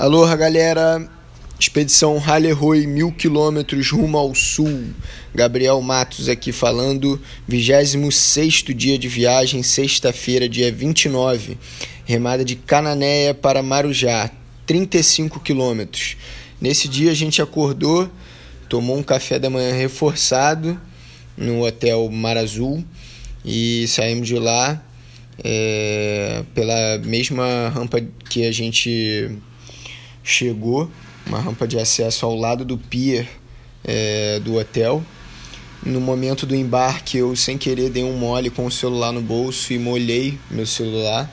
Aloha, galera! Expedição Raleroy, mil quilômetros rumo ao sul. Gabriel Matos aqui falando. 26 dia de viagem, sexta-feira, dia 29. Remada de Cananéia para Marujá, 35 quilômetros. Nesse dia a gente acordou, tomou um café da manhã reforçado no Hotel Mar Azul e saímos de lá é, pela mesma rampa que a gente chegou, uma rampa de acesso ao lado do pier é, do hotel. No momento do embarque, eu sem querer dei um mole com o celular no bolso e molhei meu celular.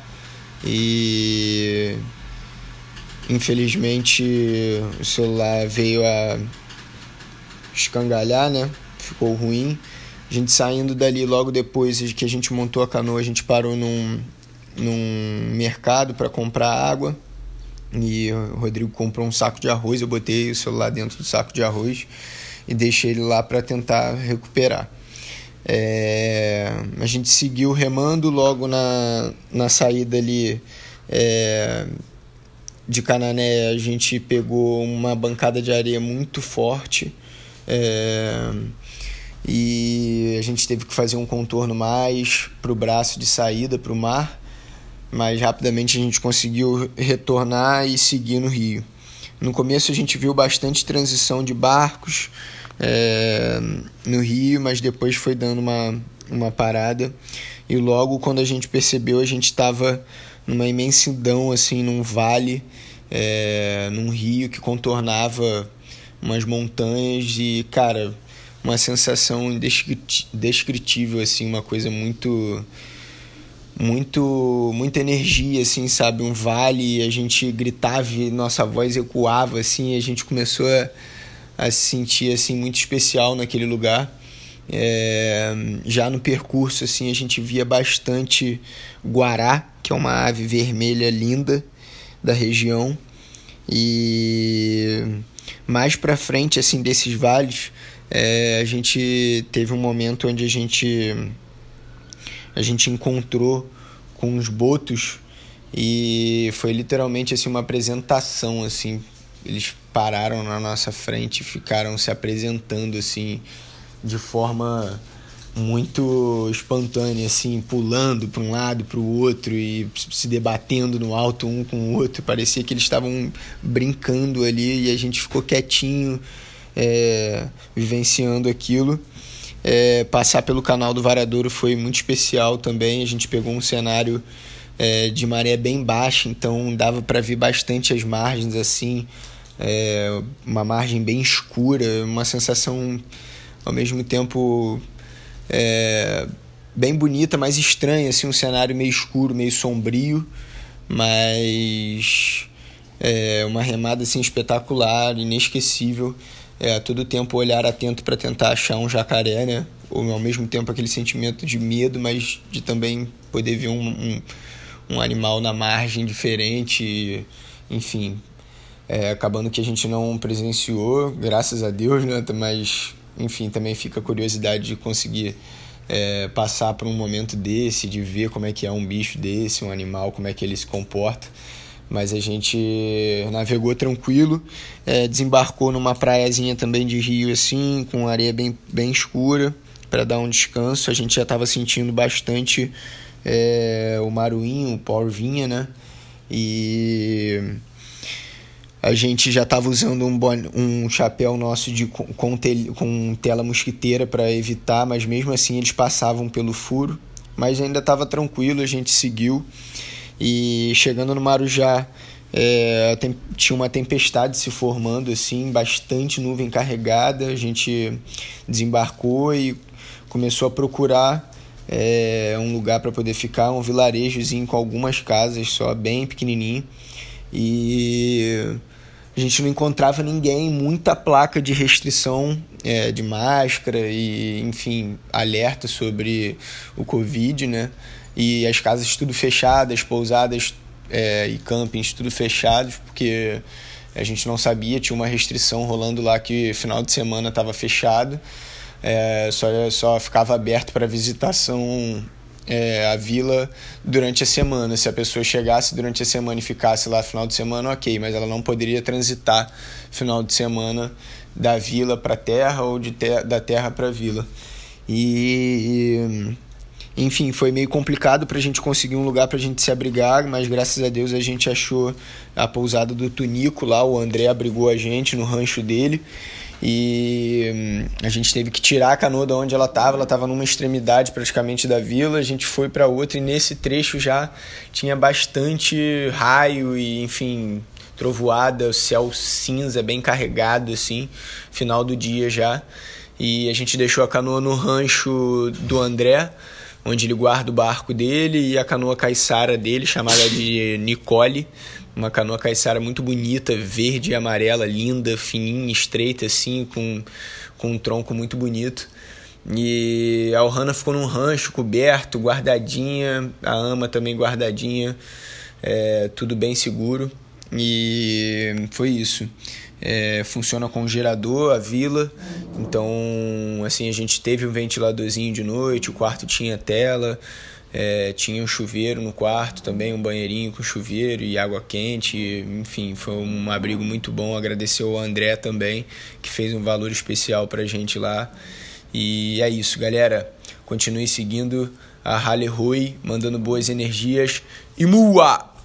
E infelizmente o celular veio a escangalhar, né? Ficou ruim. A gente saindo dali logo depois que a gente montou a canoa, a gente parou num, num mercado para comprar água. E o Rodrigo comprou um saco de arroz, eu botei o celular dentro do saco de arroz e deixei ele lá para tentar recuperar. É, a gente seguiu remando logo na, na saída ali é, de Canané. A gente pegou uma bancada de areia muito forte é, e a gente teve que fazer um contorno mais para o braço de saída para o mar mas rapidamente a gente conseguiu retornar e seguir no rio. No começo a gente viu bastante transição de barcos é, no rio, mas depois foi dando uma, uma parada e logo quando a gente percebeu a gente estava numa imensidão assim, num vale, é, num rio que contornava umas montanhas e cara, uma sensação indescritível assim, uma coisa muito muito muita energia assim sabe? Um vale a gente gritava e nossa voz ecoava assim a gente começou a, a se sentir assim muito especial naquele lugar. É, já no percurso assim a gente via bastante guará que é uma ave vermelha linda da região. E mais para frente assim desses vales é, a gente teve um momento onde a gente a gente encontrou com uns botos e foi literalmente assim uma apresentação assim. Eles pararam na nossa frente e ficaram se apresentando assim de forma muito espontânea assim pulando para um lado para o outro e se debatendo no alto um com o outro. Parecia que eles estavam brincando ali e a gente ficou quietinho é, vivenciando aquilo é, passar pelo canal do Varadouro foi muito especial também. A gente pegou um cenário é, de maré bem baixa, então dava para ver bastante as margens assim, é, uma margem bem escura, uma sensação ao mesmo tempo é, bem bonita, mas estranha, assim, um cenário meio escuro, meio sombrio, mas é uma remada assim espetacular, inesquecível é, a todo tempo olhar atento para tentar achar um jacaré, né? Ou ao mesmo tempo aquele sentimento de medo, mas de também poder ver um, um, um animal na margem diferente, enfim. É, acabando que a gente não presenciou, graças a Deus, né? Mas, enfim, também fica a curiosidade de conseguir é, passar por um momento desse, de ver como é que é um bicho desse, um animal, como é que ele se comporta mas a gente navegou tranquilo, é, desembarcou numa praiazinha também de rio assim, com areia bem, bem escura, para dar um descanso. A gente já estava sentindo bastante é, o maruinho, o pau vinha, né? E a gente já estava usando um, bon... um chapéu nosso de com, tel... com tela mosquiteira para evitar, mas mesmo assim eles passavam pelo furo. Mas ainda estava tranquilo, a gente seguiu. E chegando no Marujá, é, tem, tinha uma tempestade se formando, assim, bastante nuvem carregada. A gente desembarcou e começou a procurar é, um lugar para poder ficar, um vilarejozinho com algumas casas só, bem pequenininho. E a gente não encontrava ninguém, muita placa de restrição é, de máscara e, enfim, alerta sobre o Covid, né? E as casas tudo fechadas, pousadas é, e campings tudo fechados, porque a gente não sabia, tinha uma restrição rolando lá que final de semana estava fechado, é, só, só ficava aberto para visitação é, a vila durante a semana. Se a pessoa chegasse durante a semana e ficasse lá final de semana, ok, mas ela não poderia transitar final de semana da vila para a terra ou de ter, da terra para a vila. E, enfim, foi meio complicado para a gente conseguir um lugar para a gente se abrigar, mas graças a Deus a gente achou a pousada do Tunico lá, o André abrigou a gente no rancho dele e hum, a gente teve que tirar a canoa de onde ela estava, ela estava numa extremidade praticamente da vila, a gente foi para outra e nesse trecho já tinha bastante raio e enfim, trovoada, o céu cinza bem carregado assim, final do dia já. E a gente deixou a canoa no rancho do André, onde ele guarda o barco dele e a canoa caiçara dele, chamada de Nicole, uma canoa caiçara muito bonita, verde e amarela, linda, fininha, estreita assim, com, com um tronco muito bonito. E a Ohana ficou num rancho coberto, guardadinha, a ama também guardadinha, é, tudo bem seguro. E foi isso. É, funciona com gerador, a vila. Então, assim, a gente teve um ventiladorzinho de noite, o quarto tinha tela. É, tinha um chuveiro no quarto também, um banheirinho com chuveiro e água quente. Enfim, foi um abrigo muito bom. Agradecer ao André também, que fez um valor especial pra gente lá. E é isso, galera. Continue seguindo a Halle Rui, mandando boas energias. E mua!